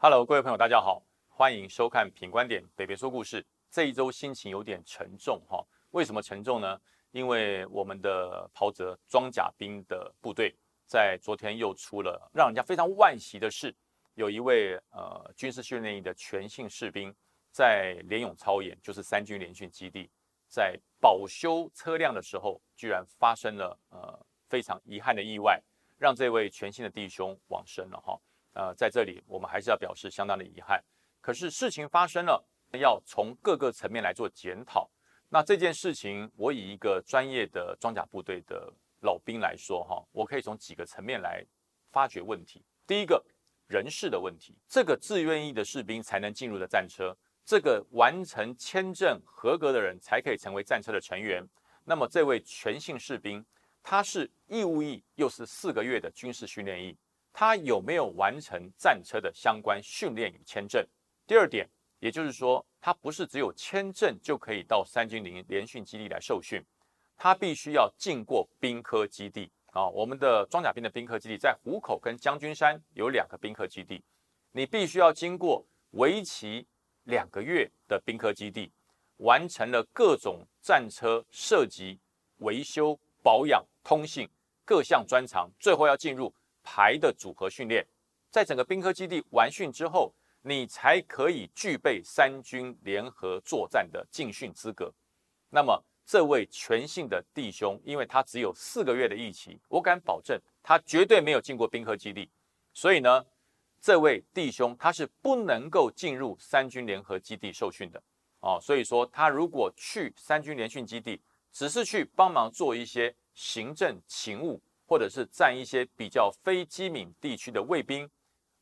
Hello，各位朋友，大家好，欢迎收看《品观点北北说故事》。这一周心情有点沉重哈，为什么沉重呢？因为我们的袍泽装甲兵的部队在昨天又出了让人家非常惋惜的事，有一位呃军事训练营的全信士兵在联勇操演，就是三军联训基地，在保修车辆的时候，居然发生了呃非常遗憾的意外，让这位全信的弟兄往生了哈。呃，在这里我们还是要表示相当的遗憾。可是事情发生了，要从各个层面来做检讨。那这件事情，我以一个专业的装甲部队的老兵来说，哈，我可以从几个层面来发掘问题。第一个，人事的问题，这个自愿意的士兵才能进入的战车，这个完成签证合格的人才可以成为战车的成员。那么这位全信士兵，他是义务役，又是四个月的军事训练役。他有没有完成战车的相关训练与签证？第二点，也就是说，他不是只有签证就可以到三军联联训基地来受训，他必须要经过兵科基地啊。我们的装甲兵的兵科基地在湖口跟将军山有两个兵科基地，你必须要经过为期两个月的兵科基地，完成了各种战车设计、维修、保养、通信各项专长，最后要进入。排的组合训练，在整个兵科基地完训之后，你才可以具备三军联合作战的进训资格。那么，这位全信的弟兄，因为他只有四个月的役期，我敢保证他绝对没有进过兵科基地，所以呢，这位弟兄他是不能够进入三军联合基地受训的哦。所以说，他如果去三军联训基地，只是去帮忙做一些行政勤务。或者是占一些比较非机敏地区的卫兵，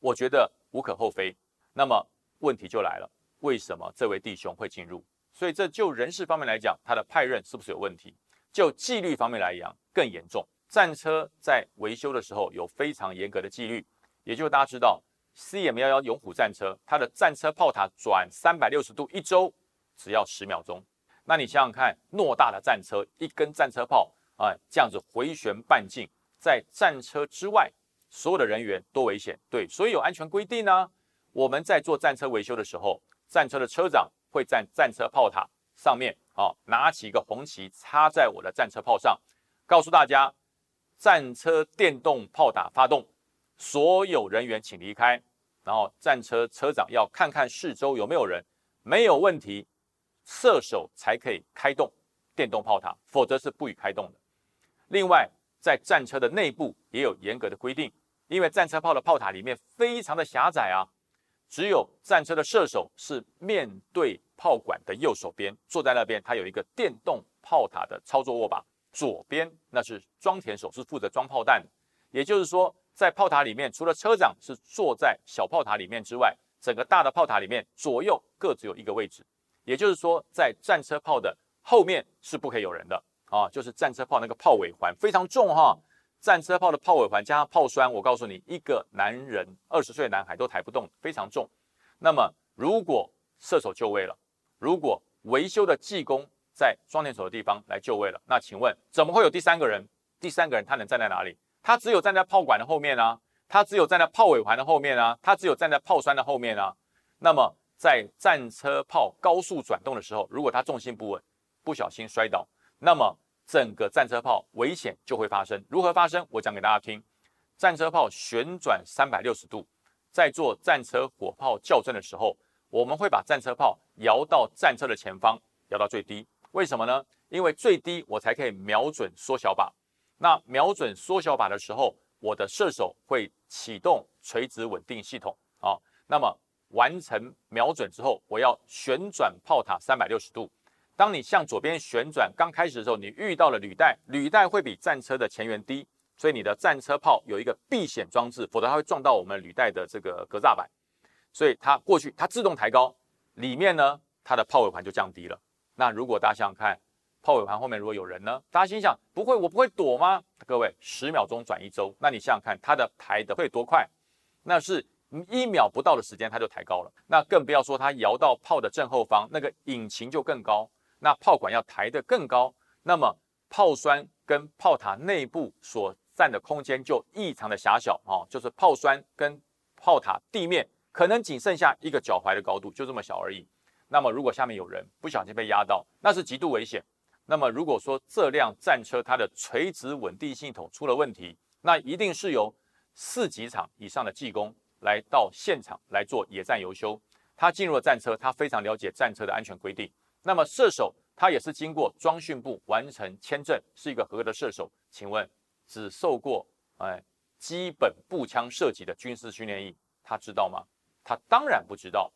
我觉得无可厚非。那么问题就来了，为什么这位弟兄会进入？所以这就人事方面来讲，他的派任是不是有问题？就纪律方面来讲更严重。战车在维修的时候有非常严格的纪律，也就是大家知道，C M 幺幺勇虎战车，它的战车炮塔转三百六十度一周只要十秒钟。那你想想看，偌大的战车，一根战车炮啊，这样子回旋半径。在战车之外，所有的人员多危险。对，所以有安全规定呢。我们在做战车维修的时候，战车的车长会在战车炮塔上面，啊，拿起一个红旗插在我的战车炮上，告诉大家，战车电动炮塔发动，所有人员请离开。然后战车车长要看看四周有没有人，没有问题，射手才可以开动电动炮塔，否则是不予开动的。另外。在战车的内部也有严格的规定，因为战车炮的炮塔里面非常的狭窄啊，只有战车的射手是面对炮管的右手边，坐在那边，他有一个电动炮塔的操作握把，左边那是装填手，是负责装炮弹。也就是说，在炮塔里面，除了车长是坐在小炮塔里面之外，整个大的炮塔里面左右各只有一个位置。也就是说，在战车炮的后面是不可以有人的。啊，就是战车炮那个炮尾环非常重哈，战车炮的炮尾环加上炮栓，我告诉你，一个男人二十岁的男孩都抬不动，非常重。那么如果射手就位了，如果维修的技工在装填手的地方来就位了，那请问怎么会有第三个人？第三个人他能站在哪里？他只有站在炮管的后面啊，他只有站在炮尾环的后面啊，他只有站在炮栓的后面啊。那么在战车炮高速转动的时候，如果他重心不稳，不小心摔倒。那么整个战车炮危险就会发生。如何发生？我讲给大家听。战车炮旋转三百六十度，在做战车火炮校正的时候，我们会把战车炮摇到战车的前方，摇到最低。为什么呢？因为最低我才可以瞄准缩小靶。那瞄准缩小靶的时候，我的射手会启动垂直稳定系统。啊，那么完成瞄准之后，我要旋转炮塔三百六十度。当你向左边旋转，刚开始的时候，你遇到了履带，履带会比战车的前缘低，所以你的战车炮有一个避险装置，否则它会撞到我们履带的这个格栅板，所以它过去它自动抬高，里面呢它的炮尾环就降低了。那如果大家想想看，炮尾环后面如果有人呢，大家心想不会我不会躲吗？各位十秒钟转一周，那你想想看它的抬的会多快？那是一秒不到的时间它就抬高了，那更不要说它摇到炮的正后方，那个引擎就更高。那炮管要抬得更高，那么炮栓跟炮塔内部所占的空间就异常的狭小啊，就是炮栓跟炮塔地面可能仅剩下一个脚踝的高度，就这么小而已。那么如果下面有人不小心被压到，那是极度危险。那么如果说这辆战车它的垂直稳定系统出了问题，那一定是由四级厂以上的技工来到现场来做野战游修。他进入了战车，他非常了解战车的安全规定。那么射手他也是经过装训部完成签证，是一个合格的射手。请问，只受过哎基本步枪射击的军事训练营，他知道吗？他当然不知道。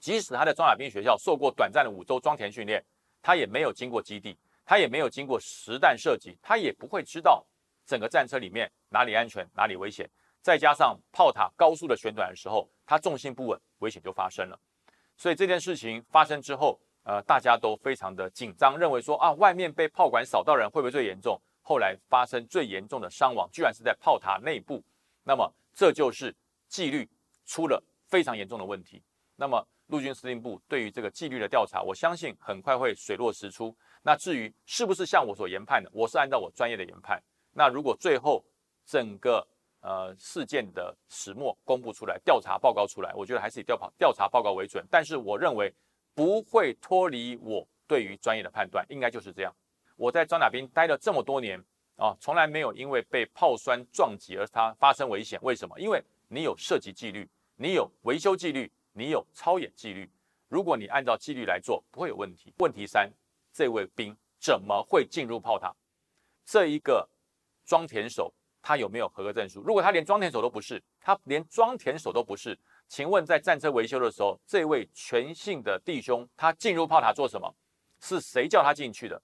即使他在装甲兵学校受过短暂的五周装填训练，他也没有经过基地，他也没有经过实弹射击，他也不会知道整个战车里面哪里安全，哪里危险。再加上炮塔高速的旋转的时候，它重心不稳，危险就发生了。所以这件事情发生之后，呃，大家都非常的紧张，认为说啊，外面被炮管扫到人会不会最严重？后来发生最严重的伤亡，居然是在炮塔内部。那么这就是纪律出了非常严重的问题。那么陆军司令部对于这个纪律的调查，我相信很快会水落石出。那至于是不是像我所研判的，我是按照我专业的研判。那如果最后整个呃，事件的始末公布出来，调查报告出来，我觉得还是以调调查报告为准。但是我认为不会脱离我对于专业的判断，应该就是这样。我在装甲兵待了这么多年啊，从来没有因为被炮栓撞击而它发生危险。为什么？因为你有射击纪律，你有维修纪律，你有操演纪律。如果你按照纪律来做，不会有问题。问题三，这位兵怎么会进入炮塔？这一个装填手。他有没有合格证书？如果他连装填手都不是，他连装填手都不是，请问在战车维修的时候，这位全姓的弟兄他进入炮塔做什么？是谁叫他进去的？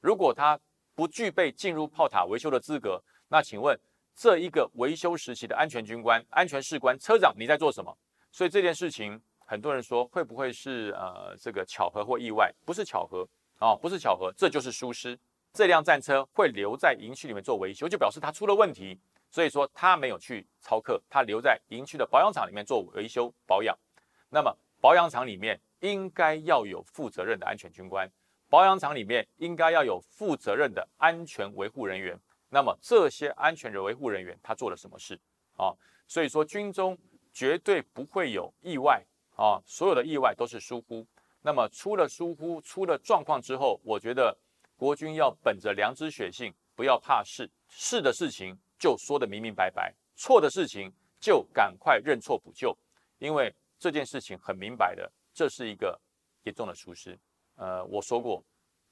如果他不具备进入炮塔维修的资格，那请问这一个维修时期的安全军官、安全士官、车长你在做什么？所以这件事情，很多人说会不会是呃这个巧合或意外？不是巧合啊，不是巧合，这就是疏失。这辆战车会留在营区里面做维修，就表示它出了问题，所以说他没有去操课，他留在营区的保养厂里面做维修保养。那么保养厂里面应该要有负责任的安全军官，保养厂里面应该要有负责任的安全维护人员。那么这些安全的维护人员他做了什么事啊？所以说军中绝对不会有意外啊，所有的意外都是疏忽。那么出了疏忽，出了状况之后，我觉得。国军要本着良知血性，不要怕事，是的事情就说的明明白白，错的事情就赶快认错补救，因为这件事情很明白的，这是一个严重的疏失。呃，我说过，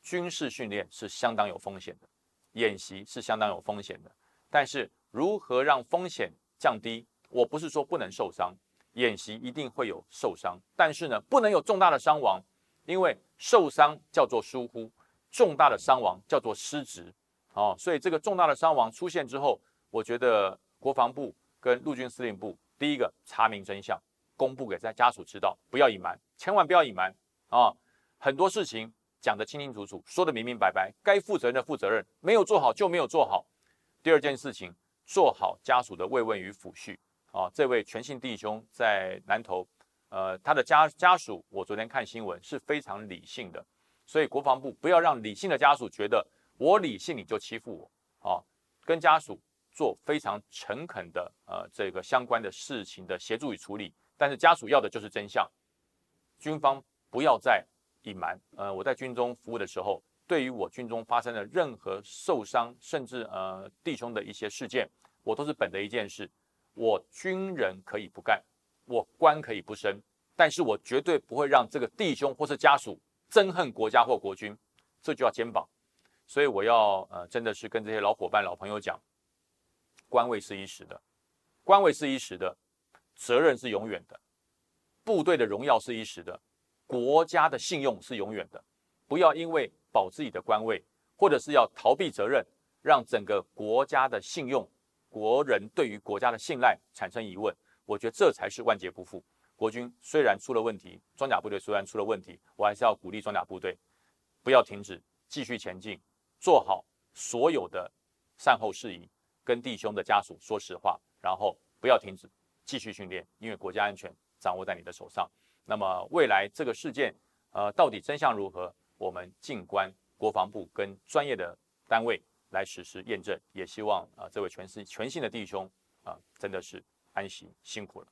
军事训练是相当有风险的，演习是相当有风险的，但是如何让风险降低？我不是说不能受伤，演习一定会有受伤，但是呢，不能有重大的伤亡，因为受伤叫做疏忽。重大的伤亡叫做失职，哦，所以这个重大的伤亡出现之后，我觉得国防部跟陆军司令部第一个查明真相，公布给在家属知道，不要隐瞒，千万不要隐瞒啊！很多事情讲得清清楚楚，说得明明白白，该负责任的负责任，没有做好就没有做好。第二件事情，做好家属的慰问与抚恤啊！这位全信弟兄在南投，呃，他的家家属，我昨天看新闻是非常理性的。所以国防部不要让理性的家属觉得我理性你就欺负我啊，跟家属做非常诚恳的呃这个相关的事情的协助与处理，但是家属要的就是真相，军方不要再隐瞒。呃，我在军中服务的时候，对于我军中发生的任何受伤甚至呃弟兄的一些事件，我都是本着一件事：我军人可以不干，我官可以不升，但是我绝对不会让这个弟兄或是家属。憎恨国家或国军，这就要肩膀。所以我要呃，真的是跟这些老伙伴、老朋友讲，官位是一时的，官位是一时的，责任是永远的，部队的荣耀是一时的，国家的信用是永远的。不要因为保自己的官位，或者是要逃避责任，让整个国家的信用、国人对于国家的信赖产生疑问。我觉得这才是万劫不复。国军虽然出了问题，装甲部队虽然出了问题，我还是要鼓励装甲部队不要停止，继续前进，做好所有的善后事宜，跟弟兄的家属说实话，然后不要停止，继续训练，因为国家安全掌握在你的手上。那么未来这个事件，呃，到底真相如何，我们静观国防部跟专业的单位来实施验证，也希望啊，这位全是全新的弟兄啊，真的是安息辛苦了。